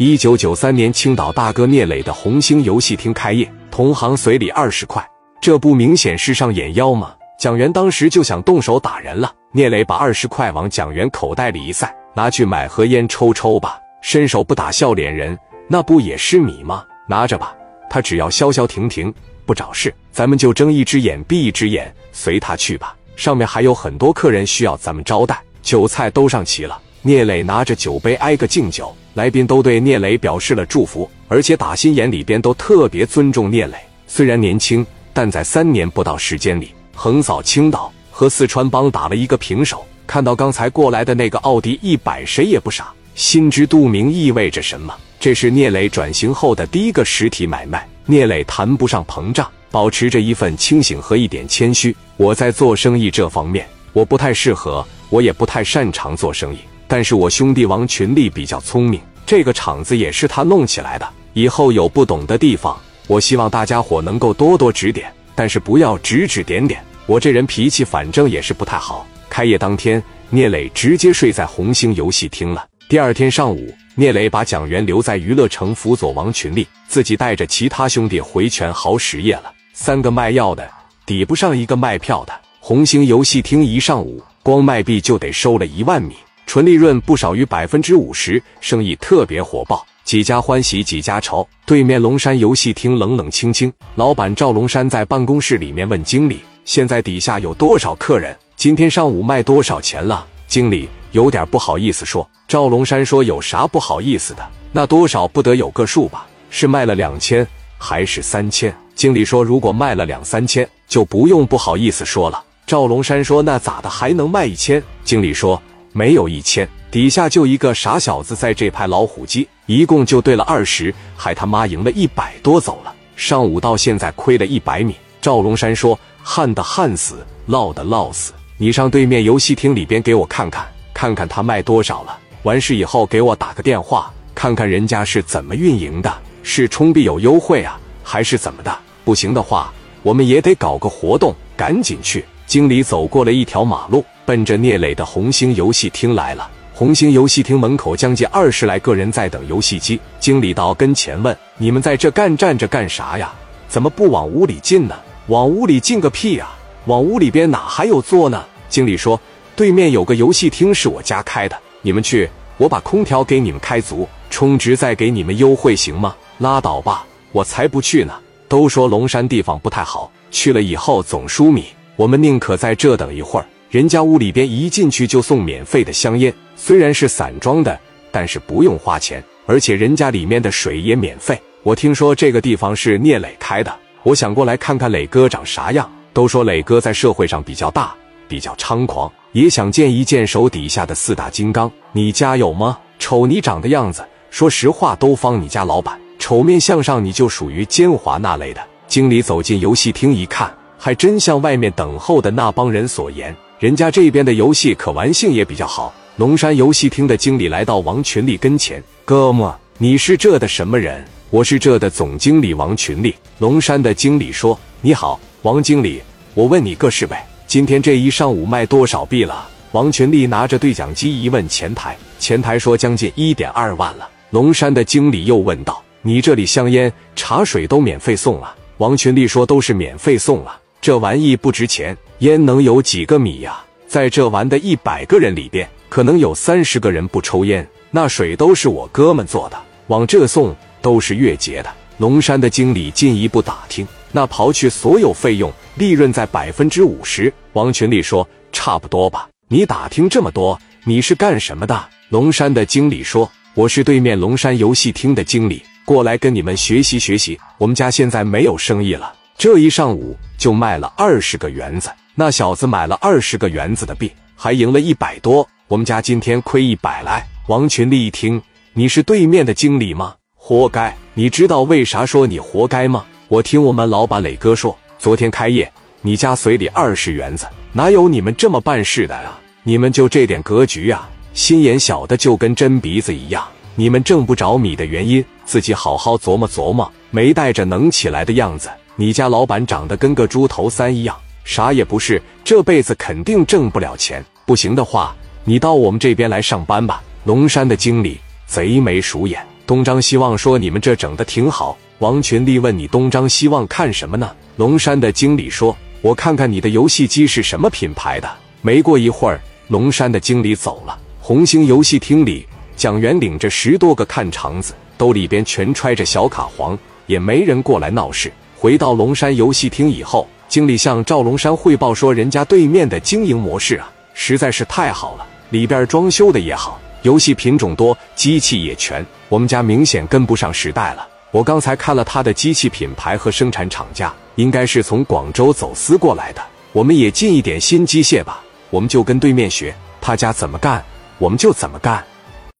一九九三年，青岛大哥聂磊的红星游戏厅开业，同行随礼二十块，这不明显是上眼妖吗？蒋元当时就想动手打人了。聂磊把二十块往蒋元口袋里一塞，拿去买盒烟抽抽吧。伸手不打笑脸人，那不也是米吗？拿着吧，他只要消消停停，不找事，咱们就睁一只眼闭一只眼，随他去吧。上面还有很多客人需要咱们招待，酒菜都上齐了。聂磊拿着酒杯挨个敬酒，来宾都对聂磊表示了祝福，而且打心眼里边都特别尊重聂磊。虽然年轻，但在三年不到时间里，横扫青岛和四川帮打了一个平手。看到刚才过来的那个奥迪一百，谁也不傻，心知肚明意味着什么。这是聂磊转型后的第一个实体买卖。聂磊谈不上膨胀，保持着一份清醒和一点谦虚。我在做生意这方面，我不太适合，我也不太擅长做生意。但是我兄弟王群力比较聪明，这个厂子也是他弄起来的。以后有不懂的地方，我希望大家伙能够多多指点，但是不要指指点点。我这人脾气反正也是不太好。开业当天，聂磊直接睡在红星游戏厅了。第二天上午，聂磊把蒋元留在娱乐城辅佐王群力，自己带着其他兄弟回全豪实业了。三个卖药的抵不上一个卖票的。红星游戏厅一上午，光卖币就得收了一万米。纯利润不少于百分之五十，生意特别火爆，几家欢喜几家愁。对面龙山游戏厅冷冷清清，老板赵龙山在办公室里面问经理：“现在底下有多少客人？今天上午卖多少钱了？”经理有点不好意思说。赵龙山说：“有啥不好意思的？那多少不得有个数吧？是卖了两千还是三千？”经理说：“如果卖了两三千，就不用不好意思说了。”赵龙山说：“那咋的还能卖一千？”经理说。没有一千，底下就一个傻小子在这拍老虎机，一共就对了二十，还他妈赢了一百多走了。上午到现在亏了一百米。赵龙山说：“旱的旱死，涝的涝死。你上对面游戏厅里边给我看看，看看他卖多少了。完事以后给我打个电话，看看人家是怎么运营的，是充币有优惠啊，还是怎么的？不行的话，我们也得搞个活动，赶紧去。”经理走过了一条马路，奔着聂磊的红星游戏厅来了。红星游戏厅门口将近二十来个人在等游戏机。经理到跟前问：“你们在这干站着干啥呀？怎么不往屋里进呢？往屋里进个屁呀！往屋里边哪还有座呢？”经理说：“对面有个游戏厅是我家开的，你们去，我把空调给你们开足，充值再给你们优惠，行吗？”拉倒吧，我才不去呢！都说龙山地方不太好，去了以后总输米。我们宁可在这等一会儿，人家屋里边一进去就送免费的香烟，虽然是散装的，但是不用花钱，而且人家里面的水也免费。我听说这个地方是聂磊开的，我想过来看看磊哥长啥样。都说磊哥在社会上比较大，比较猖狂，也想见一见手底下的四大金刚。你家有吗？瞅你长的样子，说实话都方你家老板，丑面相上你就属于奸猾那类的。经理走进游戏厅一看。还真像外面等候的那帮人所言，人家这边的游戏可玩性也比较好。龙山游戏厅的经理来到王群力跟前：“哥们，你是这的什么人？我是这的总经理王群力。”龙山的经理说：“你好，王经理，我问你个事呗，今天这一上午卖多少币了？”王群力拿着对讲机一问前台，前台说将近一点二万了。龙山的经理又问道：“你这里香烟、茶水都免费送了？”王群力说：“都是免费送了。”这玩意不值钱，烟能有几个米呀？在这玩的一百个人里边，可能有三十个人不抽烟。那水都是我哥们做的，往这送都是月结的。龙山的经理进一步打听，那刨去所有费用，利润在百分之五十。王群力说：“差不多吧。”你打听这么多，你是干什么的？龙山的经理说：“我是对面龙山游戏厅的经理，过来跟你们学习学习。我们家现在没有生意了。”这一上午就卖了二十个园子，那小子买了二十个园子的币，还赢了一百多。我们家今天亏一百来。王群力一听，你是对面的经理吗？活该！你知道为啥说你活该吗？我听我们老板磊哥说，昨天开业，你家随礼二十园子，哪有你们这么办事的啊？你们就这点格局啊？心眼小的就跟针鼻子一样。你们挣不着米的原因，自己好好琢磨琢磨，没带着能起来的样子。你家老板长得跟个猪头三一样，啥也不是，这辈子肯定挣不了钱。不行的话，你到我们这边来上班吧。龙山的经理贼眉鼠眼，东张西望说：“你们这整的挺好。”王群力问：“你东张西望看什么呢？”龙山的经理说：“我看看你的游戏机是什么品牌的。”没过一会儿，龙山的经理走了。红星游戏厅里，蒋元领着十多个看场子，兜里边全揣着小卡黄，也没人过来闹事。回到龙山游戏厅以后，经理向赵龙山汇报说：“人家对面的经营模式啊，实在是太好了，里边装修的也好，游戏品种多，机器也全。我们家明显跟不上时代了。我刚才看了他的机器品牌和生产厂家，应该是从广州走私过来的。我们也进一点新机械吧，我们就跟对面学，他家怎么干。”我们就怎么干。